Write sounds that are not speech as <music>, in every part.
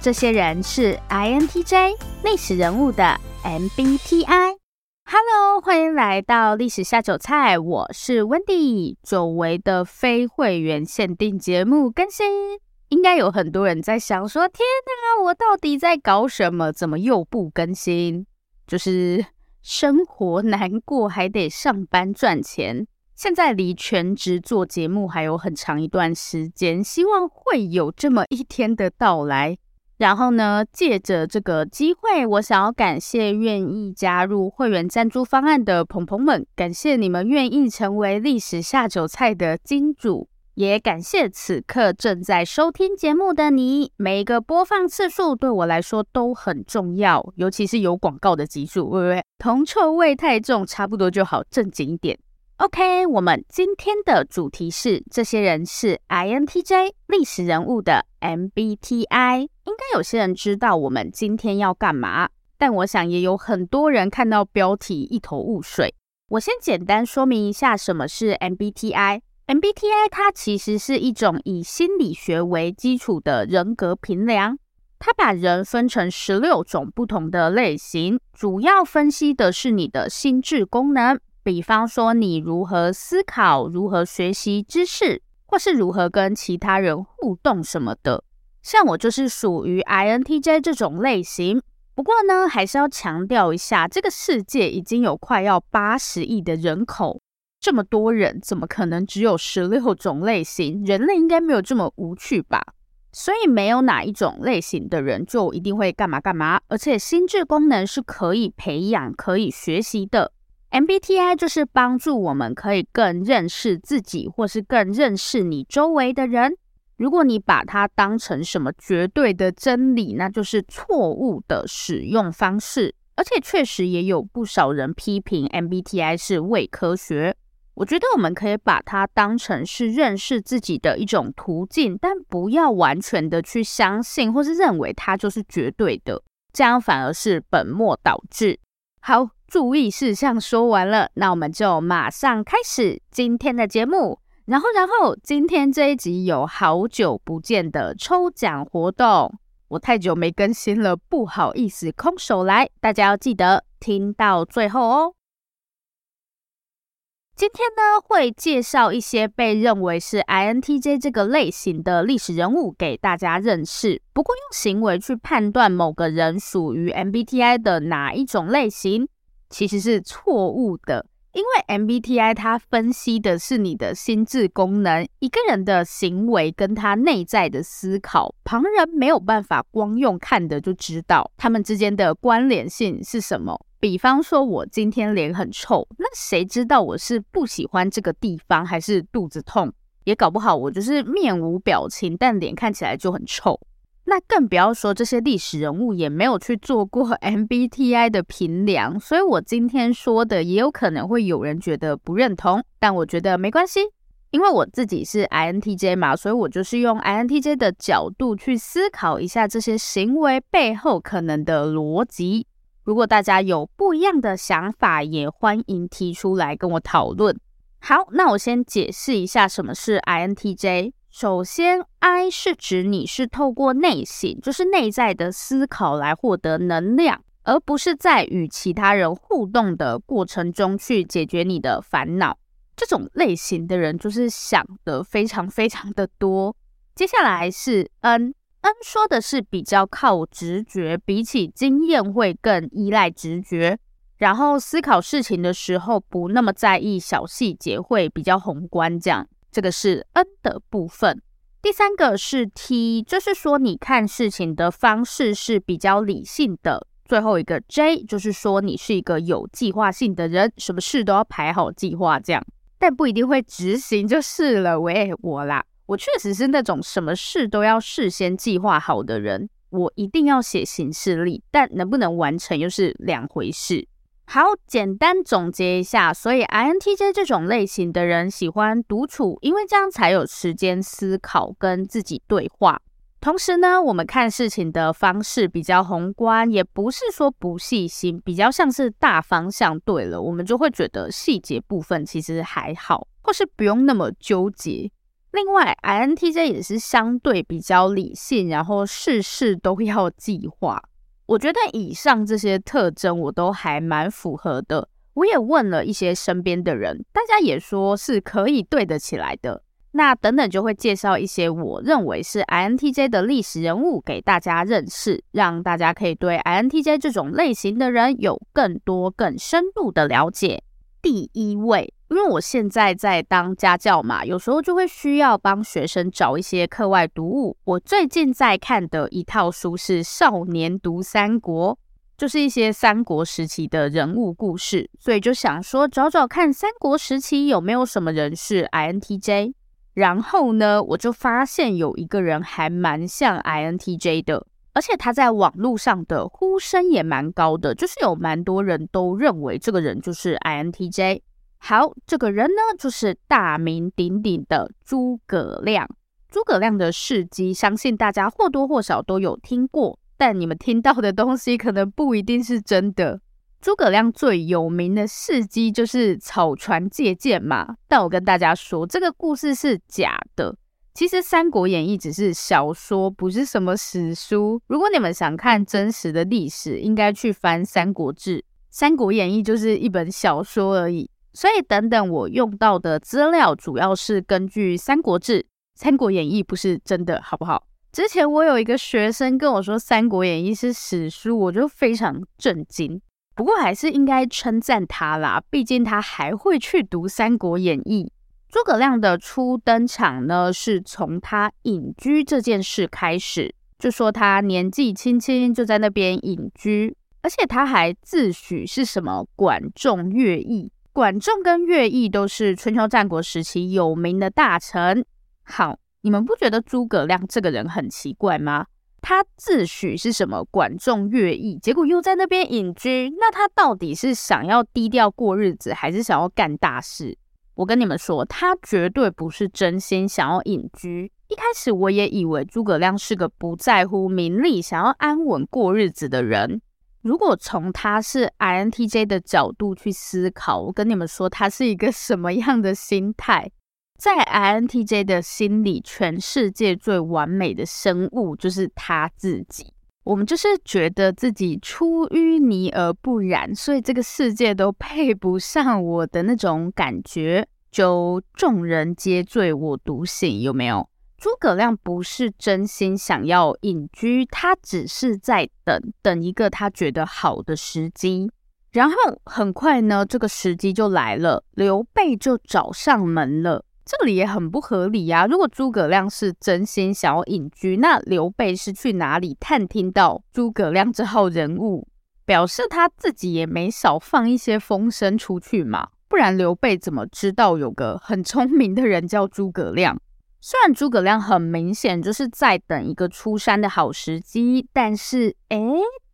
这些人是 INTJ 历史人物的 MBTI。Hello，欢迎来到历史下酒菜，我是 Wendy。久违的非会员限定节目更新，应该有很多人在想说：天哪，我到底在搞什么？怎么又不更新？就是生活难过，还得上班赚钱。现在离全职做节目还有很长一段时间，希望会有这么一天的到来。然后呢，借着这个机会，我想要感谢愿意加入会员赞助方案的朋朋们，感谢你们愿意成为历史下酒菜的金主，也感谢此刻正在收听节目的你。每一个播放次数对我来说都很重要，尤其是有广告的集数，喂喂，铜臭味太重，差不多就好，正经一点。OK，我们今天的主题是这些人是 INTJ 历史人物的 MBTI。应该有些人知道我们今天要干嘛，但我想也有很多人看到标题一头雾水。我先简单说明一下什么是 MBTI。MBTI 它其实是一种以心理学为基础的人格评量，它把人分成十六种不同的类型，主要分析的是你的心智功能。比方说，你如何思考，如何学习知识，或是如何跟其他人互动什么的。像我就是属于 INTJ 这种类型。不过呢，还是要强调一下，这个世界已经有快要八十亿的人口，这么多人，怎么可能只有十六种类型？人类应该没有这么无趣吧？所以没有哪一种类型的人就一定会干嘛干嘛，而且心智功能是可以培养、可以学习的。MBTI 就是帮助我们可以更认识自己，或是更认识你周围的人。如果你把它当成什么绝对的真理，那就是错误的使用方式。而且确实也有不少人批评 MBTI 是伪科学。我觉得我们可以把它当成是认识自己的一种途径，但不要完全的去相信或是认为它就是绝对的，这样反而是本末倒置。好。注意事项说完了，那我们就马上开始今天的节目。然后，然后今天这一集有好久不见的抽奖活动，我太久没更新了，不好意思空手来，大家要记得听到最后哦。今天呢，会介绍一些被认为是 INTJ 这个类型的历史人物给大家认识。不过，用行为去判断某个人属于 MBTI 的哪一种类型，其实是错误的，因为 MBTI 它分析的是你的心智功能，一个人的行为跟他内在的思考，旁人没有办法光用看的就知道他们之间的关联性是什么。比方说，我今天脸很臭，那谁知道我是不喜欢这个地方，还是肚子痛？也搞不好我就是面无表情，但脸看起来就很臭。那更不要说这些历史人物也没有去做过 <laughs> MBTI 的评量，所以我今天说的也有可能会有人觉得不认同，但我觉得没关系，因为我自己是 INTJ 嘛，所以我就是用 INTJ 的角度去思考一下这些行为背后可能的逻辑。如果大家有不一样的想法，也欢迎提出来跟我讨论。好，那我先解释一下什么是 INTJ。首先，I 是指你是透过内省，就是内在的思考来获得能量，而不是在与其他人互动的过程中去解决你的烦恼。这种类型的人就是想的非常非常的多。接下来是 N，N 说的是比较靠直觉，比起经验会更依赖直觉，然后思考事情的时候不那么在意小细节，会比较宏观这样。这个是 N 的部分，第三个是 T，就是说你看事情的方式是比较理性的。最后一个 J，就是说你是一个有计划性的人，什么事都要排好计划这样，但不一定会执行就是了。喂，我啦，我确实是那种什么事都要事先计划好的人，我一定要写行事历，但能不能完成又是两回事。好，简单总结一下，所以 INTJ 这种类型的人喜欢独处，因为这样才有时间思考跟自己对话。同时呢，我们看事情的方式比较宏观，也不是说不细心，比较像是大方向对了，我们就会觉得细节部分其实还好，或是不用那么纠结。另外，INTJ 也是相对比较理性，然后事事都要计划。我觉得以上这些特征我都还蛮符合的。我也问了一些身边的人，大家也说是可以对得起来的。那等等就会介绍一些我认为是 INTJ 的历史人物给大家认识，让大家可以对 INTJ 这种类型的人有更多更深入的了解。第一位。因为我现在在当家教嘛，有时候就会需要帮学生找一些课外读物。我最近在看的一套书是《少年读三国》，就是一些三国时期的人物故事，所以就想说找找看三国时期有没有什么人是 INTJ。然后呢，我就发现有一个人还蛮像 INTJ 的，而且他在网络上的呼声也蛮高的，就是有蛮多人都认为这个人就是 INTJ。好，这个人呢，就是大名鼎鼎的诸葛亮。诸葛亮的事迹，相信大家或多或少都有听过，但你们听到的东西可能不一定是真的。诸葛亮最有名的事迹就是草船借箭嘛，但我跟大家说，这个故事是假的。其实《三国演义》只是小说，不是什么史书。如果你们想看真实的历史，应该去翻《三国志》，《三国演义》就是一本小说而已。所以，等等，我用到的资料主要是根据《三国志》，《三国演义》不是真的，好不好？之前我有一个学生跟我说《三国演义》是史书，我就非常震惊。不过，还是应该称赞他啦，毕竟他还会去读《三国演义》。诸葛亮的初登场呢，是从他隐居这件事开始，就说他年纪轻轻就在那边隐居，而且他还自诩是什么管仲、乐毅。管仲跟乐毅都是春秋战国时期有名的大臣。好，你们不觉得诸葛亮这个人很奇怪吗？他自诩是什么管仲、乐毅，结果又在那边隐居，那他到底是想要低调过日子，还是想要干大事？我跟你们说，他绝对不是真心想要隐居。一开始我也以为诸葛亮是个不在乎名利、想要安稳过日子的人。如果从他是 INTJ 的角度去思考，我跟你们说，他是一个什么样的心态？在 INTJ 的心里，全世界最完美的生物就是他自己。我们就是觉得自己出淤泥而不染，所以这个世界都配不上我的那种感觉，就众人皆醉我独醒，有没有？诸葛亮不是真心想要隐居，他只是在等等一个他觉得好的时机。然后很快呢，这个时机就来了，刘备就找上门了。这里也很不合理呀、啊！如果诸葛亮是真心想要隐居，那刘备是去哪里探听到诸葛亮这号人物，表示他自己也没少放一些风声出去嘛？不然刘备怎么知道有个很聪明的人叫诸葛亮？虽然诸葛亮很明显就是在等一个出山的好时机，但是，诶，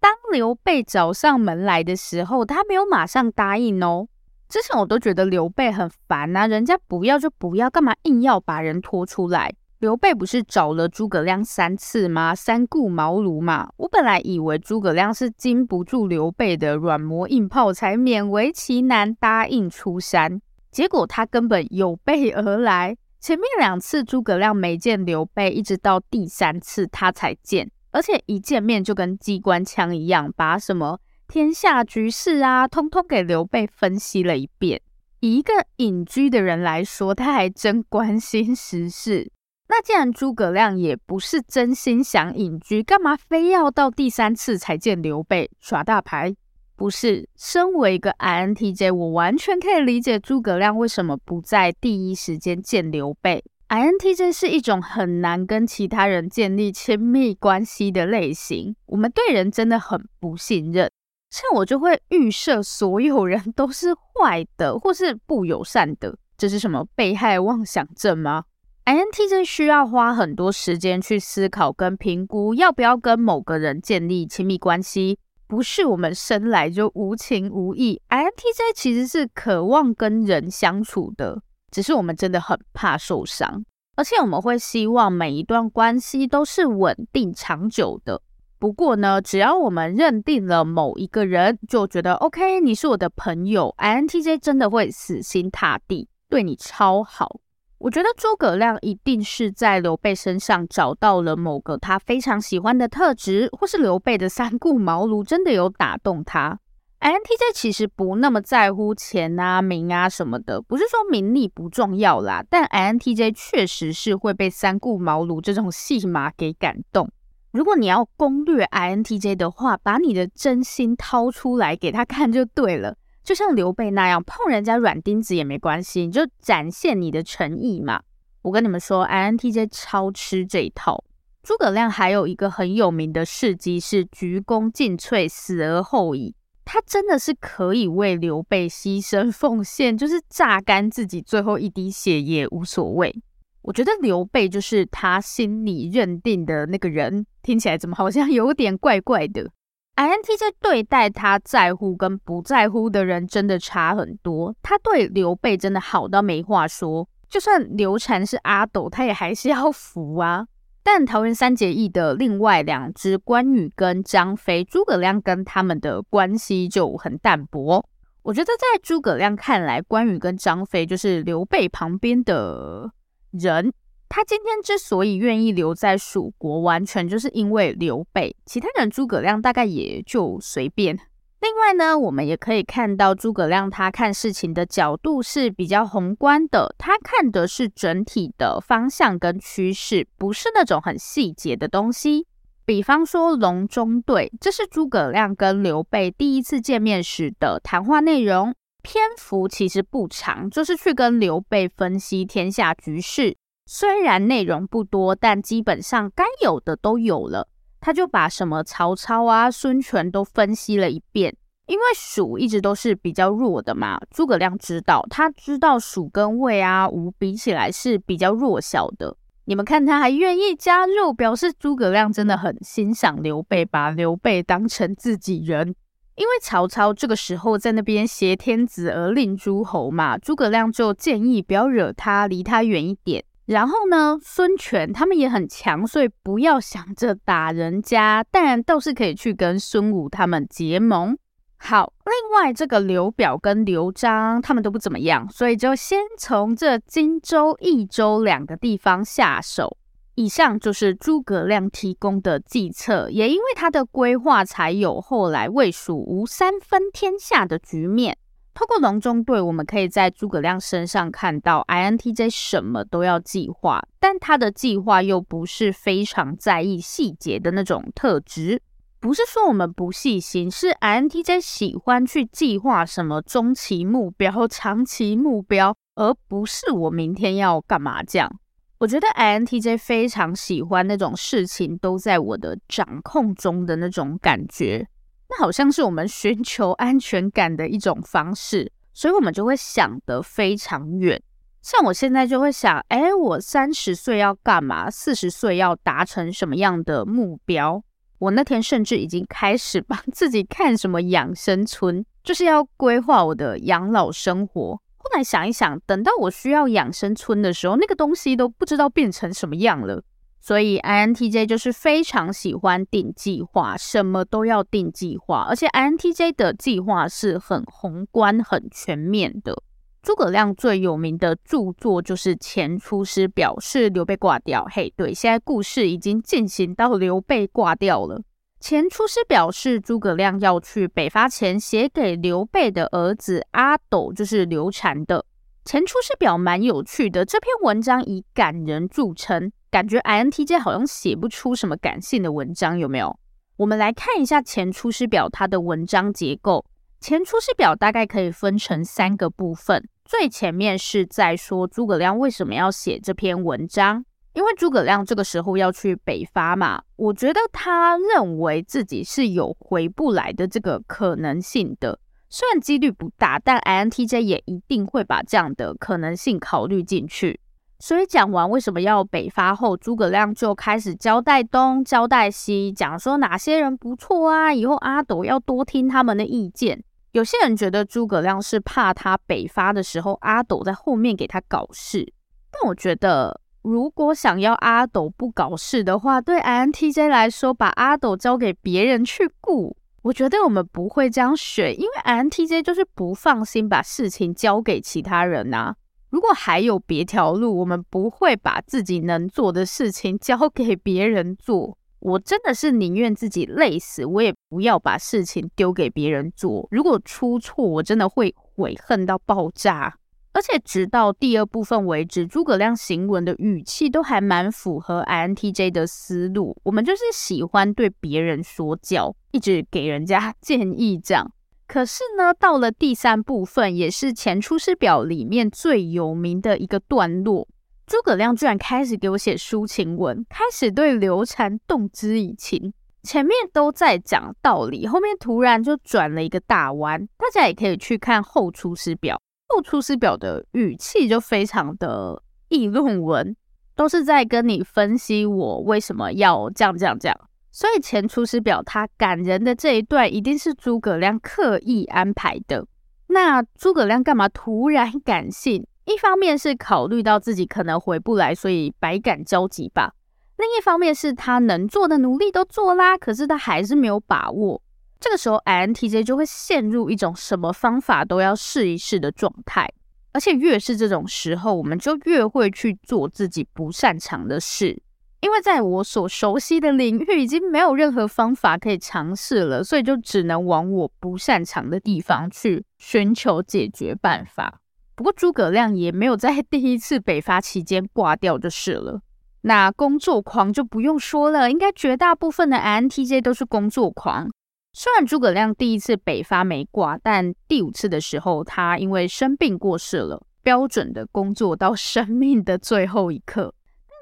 当刘备找上门来的时候，他没有马上答应哦。之前我都觉得刘备很烦啊，人家不要就不要，干嘛硬要把人拖出来？刘备不是找了诸葛亮三次吗？三顾茅庐嘛。我本来以为诸葛亮是经不住刘备的软磨硬泡，才勉为其难答应出山，结果他根本有备而来。前面两次诸葛亮没见刘备，一直到第三次他才见，而且一见面就跟机关枪一样，把什么天下局势啊，通通给刘备分析了一遍。以一个隐居的人来说，他还真关心时事。那既然诸葛亮也不是真心想隐居，干嘛非要到第三次才见刘备耍大牌？不是，身为一个 INTJ，我完全可以理解诸葛亮为什么不在第一时间见刘备。INTJ 是一种很难跟其他人建立亲密关系的类型，我们对人真的很不信任。像我就会预设所有人都是坏的，或是不友善的，这是什么被害妄想症吗？INTJ 需要花很多时间去思考跟评估要不要跟某个人建立亲密关系，不是我们生来就无情无义。INTJ 其实是渴望跟人相处的。只是我们真的很怕受伤，而且我们会希望每一段关系都是稳定长久的。不过呢，只要我们认定了某一个人，就觉得 OK，你是我的朋友，INTJ 真的会死心塌地对你超好。我觉得诸葛亮一定是在刘备身上找到了某个他非常喜欢的特质，或是刘备的三顾茅庐真的有打动他。INTJ 其实不那么在乎钱啊、名啊什么的，不是说名利不重要啦，但 INTJ 确实是会被三顾茅庐这种戏码给感动。如果你要攻略 INTJ 的话，把你的真心掏出来给他看就对了，就像刘备那样，碰人家软钉子也没关系，你就展现你的诚意嘛。我跟你们说，INTJ 超吃这一套。诸葛亮还有一个很有名的事迹是鞠躬尽瘁，死而后已。他真的是可以为刘备牺牲奉献，就是榨干自己最后一滴血也无所谓。我觉得刘备就是他心里认定的那个人，听起来怎么好像有点怪怪的？INTJ 对待他在乎跟不在乎的人真的差很多。他对刘备真的好到没话说，就算刘禅是阿斗，他也还是要服啊。但桃园三结义的另外两只关羽跟张飞，诸葛亮跟他们的关系就很淡薄。我觉得在诸葛亮看来，关羽跟张飞就是刘备旁边的人。他今天之所以愿意留在蜀国，完全就是因为刘备。其他人诸葛亮大概也就随便。另外呢，我们也可以看到诸葛亮他看事情的角度是比较宏观的，他看的是整体的方向跟趋势，不是那种很细节的东西。比方说隆中对，这是诸葛亮跟刘备第一次见面时的谈话内容，篇幅其实不长，就是去跟刘备分析天下局势。虽然内容不多，但基本上该有的都有了。他就把什么曹操啊、孙权都分析了一遍，因为蜀一直都是比较弱的嘛。诸葛亮知道，他知道蜀跟魏啊、吴比起来是比较弱小的。你们看他还愿意加入，表示诸葛亮真的很欣赏刘备，把刘备当成自己人。因为曹操这个时候在那边挟天子而令诸侯嘛，诸葛亮就建议不要惹他，离他远一点。然后呢，孙权他们也很强，所以不要想着打人家，但倒是可以去跟孙武他们结盟。好，另外这个刘表跟刘璋他们都不怎么样，所以就先从这荆州、益州两个地方下手。以上就是诸葛亮提供的计策，也因为他的规划，才有后来魏蜀吴三分天下的局面。透过隆中对，我们可以在诸葛亮身上看到 INTJ 什么都要计划，但他的计划又不是非常在意细节的那种特质。不是说我们不细心，是 INTJ 喜欢去计划什么中期目标、长期目标，而不是我明天要干嘛这样。我觉得 INTJ 非常喜欢那种事情都在我的掌控中的那种感觉。那好像是我们寻求安全感的一种方式，所以我们就会想得非常远。像我现在就会想，哎，我三十岁要干嘛？四十岁要达成什么样的目标？我那天甚至已经开始帮自己看什么养生村，就是要规划我的养老生活。后来想一想，等到我需要养生村的时候，那个东西都不知道变成什么样了。所以 INTJ 就是非常喜欢定计划，什么都要定计划，而且 INTJ 的计划是很宏观、很全面的。诸葛亮最有名的著作就是《前出师表》，是刘备挂掉。嘿，对，现在故事已经进行到刘备挂掉了。《前出师表》是诸葛亮要去北伐前写给刘备的儿子阿斗，就是刘禅的。《前出师表》蛮有趣的，这篇文章以感人著称。感觉 INTJ 好像写不出什么感性的文章，有没有？我们来看一下《前出师表》它的文章结构。《前出师表》大概可以分成三个部分。最前面是在说诸葛亮为什么要写这篇文章，因为诸葛亮这个时候要去北伐嘛，我觉得他认为自己是有回不来的这个可能性的，虽然几率不大，但 INTJ 也一定会把这样的可能性考虑进去。所以讲完为什么要北伐后，诸葛亮就开始交代东、交代西，讲说哪些人不错啊，以后阿斗要多听他们的意见。有些人觉得诸葛亮是怕他北伐的时候，阿斗在后面给他搞事。但我觉得，如果想要阿斗不搞事的话，对 INTJ 来说，把阿斗交给别人去顾，我觉得我们不会这样选，因为 INTJ 就是不放心把事情交给其他人呐、啊。如果还有别条路，我们不会把自己能做的事情交给别人做。我真的是宁愿自己累死，我也不要把事情丢给别人做。如果出错，我真的会悔恨到爆炸。而且直到第二部分为止，诸葛亮行文的语气都还蛮符合 INTJ 的思路。我们就是喜欢对别人说教，一直给人家 <laughs> 建议这样。可是呢，到了第三部分，也是前出师表里面最有名的一个段落，诸葛亮居然开始给我写抒情文，开始对刘禅动之以情。前面都在讲道理，后面突然就转了一个大弯。大家也可以去看后出师表，后出师表的语气就非常的议论文，都是在跟你分析我为什么要这样这样这样。所以前出师表他感人的这一段一定是诸葛亮刻意安排的。那诸葛亮干嘛突然 <laughs> 感性？一方面是考虑到自己可能回不来，所以百感交集吧；另一方面是他能做的努力都做啦，可是他还是没有把握。这个时候 INTJ 就会陷入一种什么方法都要试一试的状态，而且越是这种时候，我们就越会去做自己不擅长的事。因为在我所熟悉的领域已经没有任何方法可以尝试了，所以就只能往我不擅长的地方去寻求解决办法。不过诸葛亮也没有在第一次北伐期间挂掉就是了。那工作狂就不用说了，应该绝大部分的 INTJ 都是工作狂。虽然诸葛亮第一次北伐没挂，但第五次的时候他因为生病过世了，标准的工作到生命的最后一刻。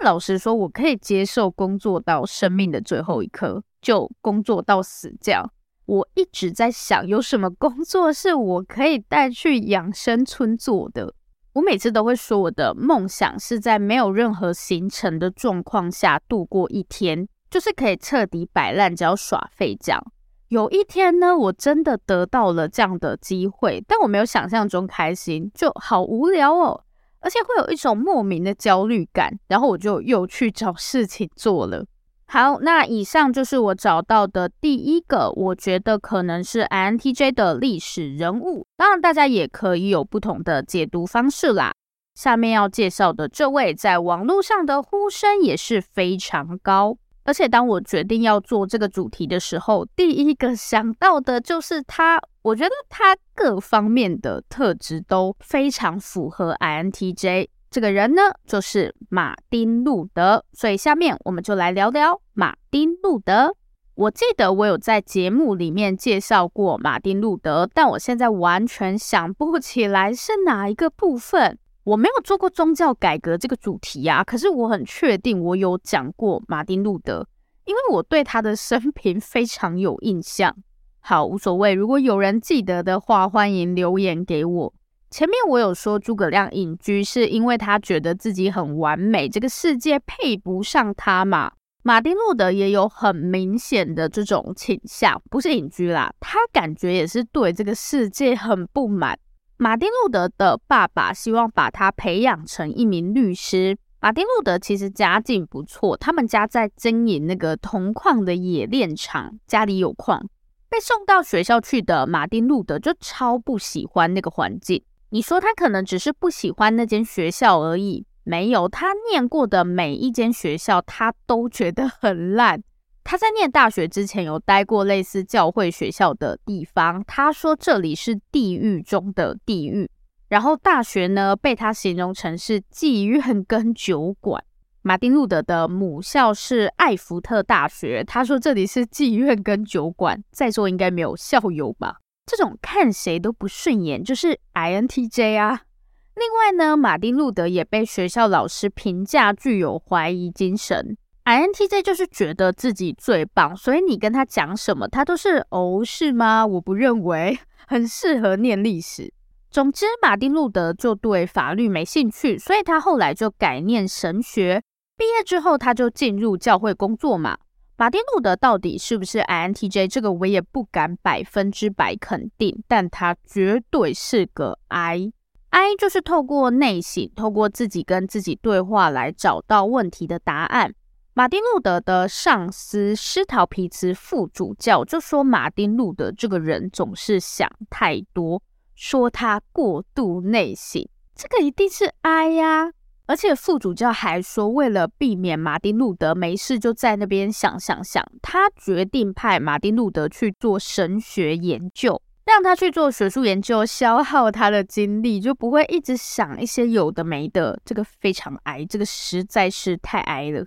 老实说，我可以接受工作到生命的最后一刻，就工作到死这样。我一直在想，有什么工作是我可以带去养生村做的？我每次都会说，我的梦想是在没有任何行程的状况下度过一天，就是可以彻底摆烂，只要耍废这样。有一天呢，我真的得到了这样的机会，但我没有想象中开心，就好无聊哦。而且会有一种莫名的焦虑感，然后我就又去找事情做了。好，那以上就是我找到的第一个，我觉得可能是 INTJ 的历史人物。当然，大家也可以有不同的解读方式啦。下面要介绍的这位，在网络上的呼声也是非常高。而且当我决定要做这个主题的时候，第一个想到的就是他。我觉得他各方面的特质都非常符合 INTJ。这个人呢，就是马丁路德。所以下面我们就来聊聊马丁路德。我记得我有在节目里面介绍过马丁路德，但我现在完全想不起来是哪一个部分。我没有做过宗教改革这个主题啊，可是我很确定我有讲过马丁路德，因为我对他的生平非常有印象。好，无所谓。如果有人记得的话，欢迎留言给我。前面我有说诸葛亮隐居是因为他觉得自己很完美，这个世界配不上他嘛。马丁路德也有很明显的这种倾向，不是隐居啦，他感觉也是对这个世界很不满。马丁路德的爸爸希望把他培养成一名律师。马丁路德其实家境不错，他们家在经营那个铜矿的冶炼厂，家里有矿。被送到学校去的马丁路德就超不喜欢那个环境。你说他可能只是不喜欢那间学校而已，没有，他念过的每一间学校他都觉得很烂。他在念大学之前有待过类似教会学校的地方，他说这里是地狱中的地狱。然后大学呢，被他形容成是妓院跟酒馆。马丁路德的母校是艾福特大学，他说这里是妓院跟酒馆，在座应该没有校友吧？这种看谁都不顺眼，就是 INTJ 啊。另外呢，马丁路德也被学校老师评价具有怀疑精神。INTJ 就是觉得自己最棒，所以你跟他讲什么，他都是哦，是吗？我不认为，很适合念历史。总之，马丁路德就对法律没兴趣，所以他后来就改念神学。毕业之后，他就进入教会工作嘛。马丁路德到底是不是 INTJ？这个我也不敢百分之百肯定，但他绝对是个 I。I 就是透过内省，透过自己跟自己对话来找到问题的答案。马丁路德的上司施陶皮茨副主教就说，马丁路德这个人总是想太多，说他过度内省，这个一定是 I 呀。而且副主教还说，为了避免马丁路德没事就在那边想想想，他决定派马丁路德去做神学研究。让他去做学术研究，消耗他的精力，就不会一直想一些有的没的。这个非常矮，这个实在是太矮了。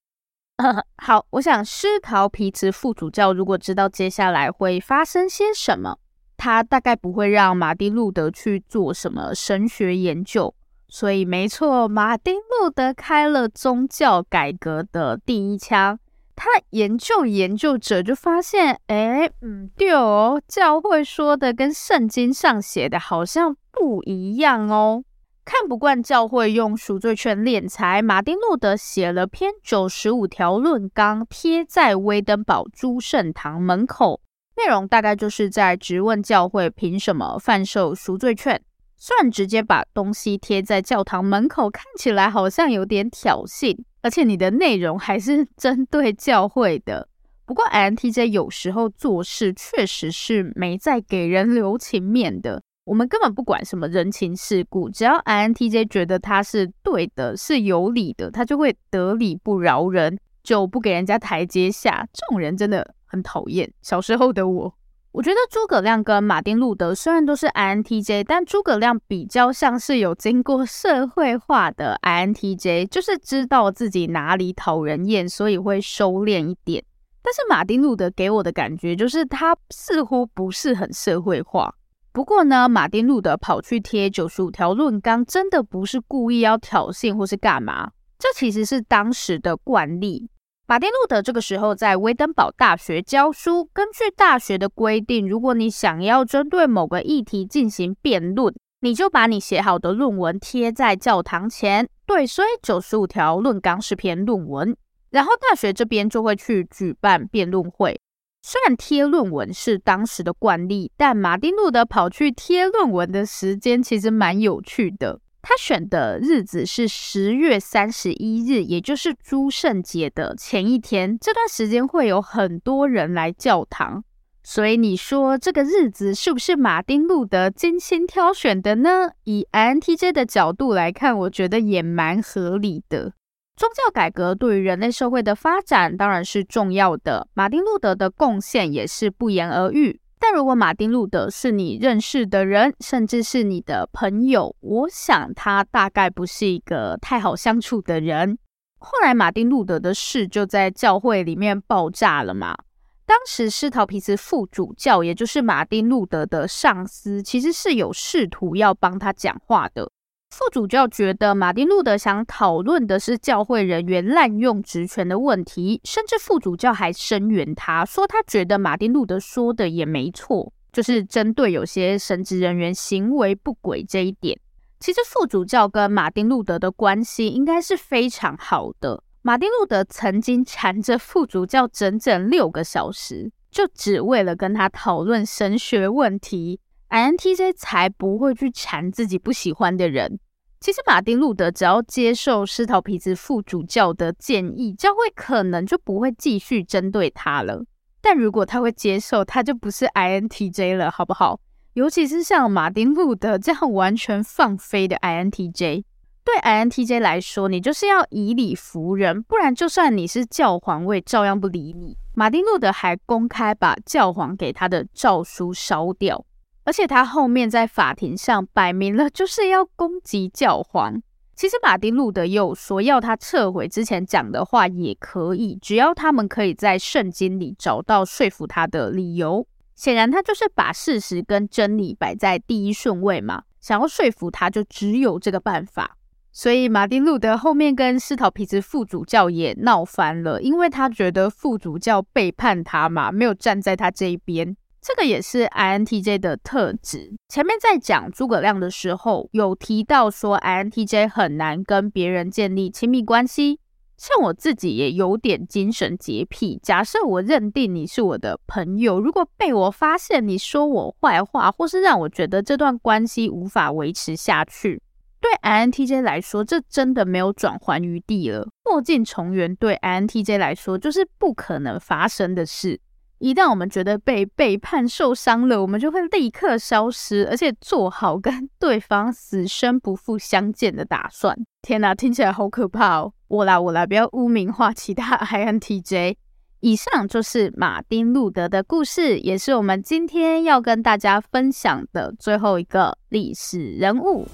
<laughs> 好，我想施陶皮茨副主教如果知道接下来会发生些什么，他大概不会让马丁路德去做什么神学研究。所以没错，马丁路德开了宗教改革的第一枪。他研究研究者就发现，哎，嗯，对哦，教会说的跟圣经上写的好像不一样哦。看不惯教会用赎罪券敛财，马丁路德写了篇九十五条论纲，贴在威登堡诸圣堂门口，内容大概就是在质问教会凭什么贩售赎罪券。虽然直接把东西贴在教堂门口，看起来好像有点挑衅。而且你的内容还是 <laughs> 针对教会的，不过 INTJ 有时候做事确实是没在给人留情面的。我们根本不管什么人情世故，只要 INTJ 觉得他是对的、是有理的，他就会得理不饶人，就不给人家台阶下。这种人真的很讨厌。小时候的我。我觉得诸葛亮跟马丁路德虽然都是 INTJ，但诸葛亮比较像是有经过社会化的 INTJ，就是知道自己哪里讨人厌，所以会收敛一点。但是马丁路德给我的感觉就是他似乎不是很社会化。不过呢，马丁路德跑去贴九十五条论纲，真的不是故意要挑衅或是干嘛，这其实是当时的惯例。马丁路德这个时候在威登堡大学教书。根据大学的规定，如果你想要针对某个议题进行辩论，你就把你写好的论文贴在教堂前。对，所以九十五条论纲是篇论文，然后大学这边就会去举办辩论会。虽然贴论文是当时的惯例，但马丁路德跑去贴论文的时间其实蛮有趣的。他选的日子是十月三十一日，也就是诸圣节的前一天。这段时间会有很多人来教堂，所以你说这个日子是不是马丁路德精心挑选的呢？以 INTJ 的角度来看，我觉得也蛮合理的。宗教改革对于人类社会的发展当然是重要的，马丁路德的贡献也是不言而喻。但如果马丁路德是你认识的人，甚至是你的朋友，我想他大概不是一个太好相处的人。后来马丁路德的事就在教会里面爆炸了嘛。当时施陶皮茨副主教，也就是马丁路德的上司，其实是有试图要帮他讲话的。副主教觉得马丁路德想讨论的是教会人员滥用职权的问题，甚至副主教还声援他，说他觉得马丁路德说的也没错，就是针对有些神职人员行为不轨这一点。其实副主教跟马丁路德的关系应该是非常好的。马丁路德曾经缠着副主教整整六个小时，就只为了跟他讨论神学问题。INTJ 才不会去缠自己不喜欢的人。其实马丁路德只要接受施陶皮茨副主教的建议，教会可能就不会继续针对他了。但如果他会接受，他就不是 INTJ 了，好不好？尤其是像马丁路德这样完全放飞的 INTJ，对 INTJ 来说，你就是要以理服人，不然就算你是教皇，我也照样不理你。马丁路德还公开把教皇给他的诏书烧掉。而且他后面在法庭上摆明了就是要攻击教皇。其实马丁路德又说要他撤回之前讲的话也可以，只要他们可以在圣经里找到说服他的理由。显然他就是把事实跟真理摆在第一顺位嘛。想要说服他，就只有这个办法。所以马丁路德后面跟斯陶皮兹副主教也闹翻了，因为他觉得副主教背叛他嘛，没有站在他这一边。这个也是 INTJ 的特质。前面在讲诸葛亮的时候，有提到说 INTJ 很难跟别人建立亲密关系。像我自己也有点精神洁癖。假设我认定你是我的朋友，如果被我发现你说我坏话，或是让我觉得这段关系无法维持下去。对 INTJ 来说，这真的没有转圜余地了。破镜重圆对 INTJ 来说就是不可能发生的事。一旦我们觉得被背叛、受伤了，我们就会立刻消失，而且做好跟对方死生不复相见的打算。天哪，听起来好可怕哦！我来，我来，不要污名化其他 <laughs> INTJ。以上就是马丁路德的故事，也是我们今天要跟大家分享的最后一个历史人物。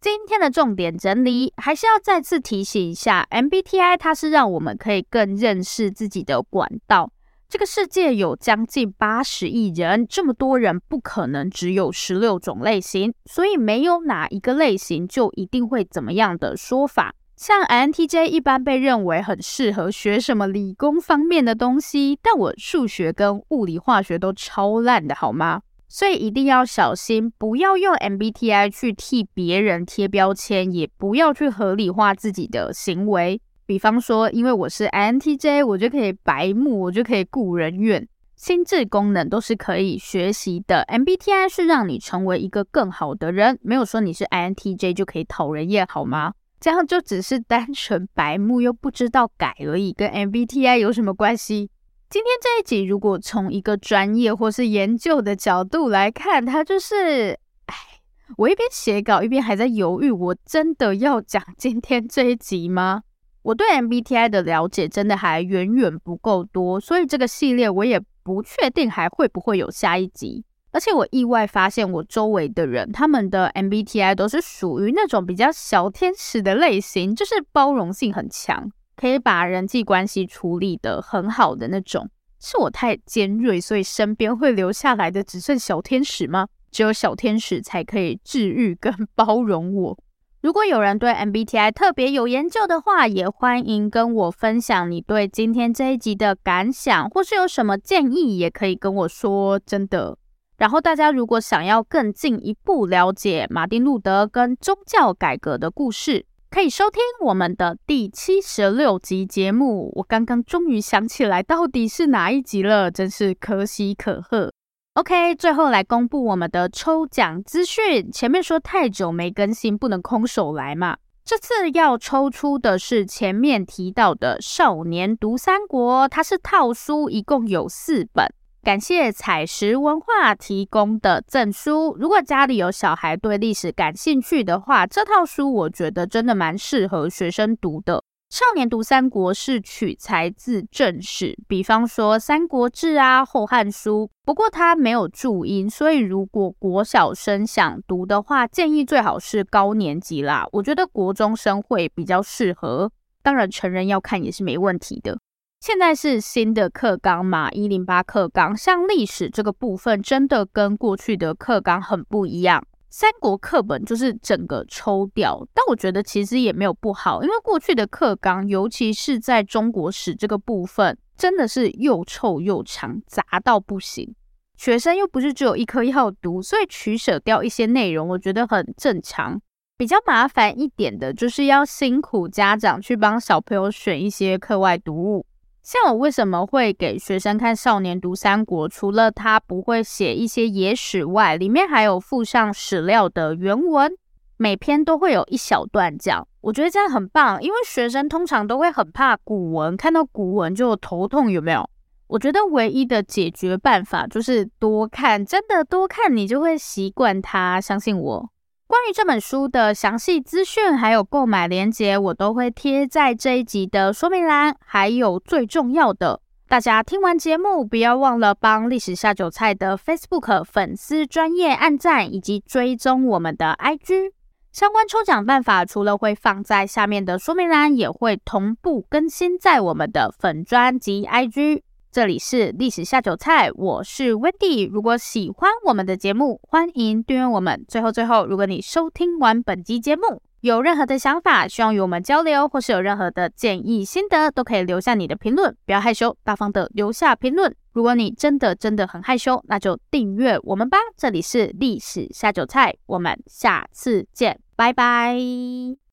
今天的重点整理，还是要再次提醒一下，MBTI 它是让我们可以更认识自己的管道。这个世界有将近八十亿人，这么多人不可能只有十六种类型，所以没有哪一个类型就一定会怎么样的说法。像 INTJ 一般被认为很适合学什么理工方面的东西，但我数学跟物理化学都超烂的，好吗？所以一定要小心，不要用 MBTI 去替别人贴标签，也不要去合理化自己的行为。比方说，因为我是 INTJ，我就可以白目，我就可以顾人怨。心智功能都是可以学习的，MBTI 是让你成为一个更好的人，没有说你是 INTJ 就可以讨人厌，好吗？这样就只是单纯白目又不知道改而已，跟 MBTI 有什么关系？今天这一集，如果从一个专业或是研究的角度来看，它就是，哎，我一边写稿一边还在犹豫，我真的要讲今天这一集吗？我对 MBTI 的了解真的还远远不够多，所以这个系列我也不确定还会不会有下一集。而且我意外发现，我周围的人他们的 MBTI 都是属于那种比较小天使的类型，就是包容性很强。可以把人际关系处理得很好的那种，是我太尖锐，所以身边会留下来的只剩小天使吗？只有小天使才可以治愈跟 <laughs> 包容我。如果有人对 MBTI 特别有研究的话，也欢迎跟我分享你对今天这一集的感想，或是有什么建议，也可以跟我说。真的。然后大家如果想要更进一步了解马丁路德跟宗教改革的故事，可以收听我们的第七十六集节目。我刚刚终于想起来到底是哪一集了，真是可喜可贺。OK，最后来公布我们的抽奖资讯。前面说太久没更新，不能空手来嘛。这次要抽出的是前面提到的《少年读三国》，它是套书，一共有四本。感谢采石文化提供的赠书。如果家里有小孩对历史感兴趣的话，这套书我觉得真的蛮适合学生读的。少年读三国是取材自正史，比方说《三国志》啊、《后汉书》，不过它没有注音，所以如果国小生想读的话，建议最好是高年级啦。我觉得国中生会比较适合，当然成人要看也是没问题的。现在是新的课纲嘛，一零八课纲，像历史这个部分，真的跟过去的课纲很不一样。三国课本就是整个抽掉，但我觉得其实也没有不好，因为过去的课纲，尤其是在中国史这个部分，真的是又臭又长，杂到不行。学生又不是只有一科要读，所以取舍掉一些内容，我觉得很正常。比较麻烦一点的就是要辛苦家长去帮小朋友选一些课外读物。像我为什么会给学生看《少年读三国》？除了他不会写一些野史外，里面还有附上史料的原文，每篇都会有一小段讲。我觉得这样很棒，因为学生通常都会很怕古文，看到古文就头痛，有没有？我觉得唯一的解决办法就是多看，真的多看，你就会习惯它，相信我。关于这本书的详细资讯，还有购买链接，我都会贴在这一集的说明栏。还有最重要的，大家听完节目，不要忘了帮历史下酒菜的 Facebook 粉丝专业按赞，以及追踪我们的 IG。相关抽奖办法除了会放在下面的说明栏，也会同步更新在我们的粉专及 IG。这里是历史下酒菜，我是 Wendy。如果喜欢我们的节目，欢迎订阅我们。最后最后，如果你收听完本集节目，有任何的想法，希望与我们交流，或是有任何的建议心得，都可以留下你的评论，不要害羞，大方的留下评论。如果你真的真的很害羞，那就订阅我们吧。这里是历史下酒菜，我们下次见，拜拜。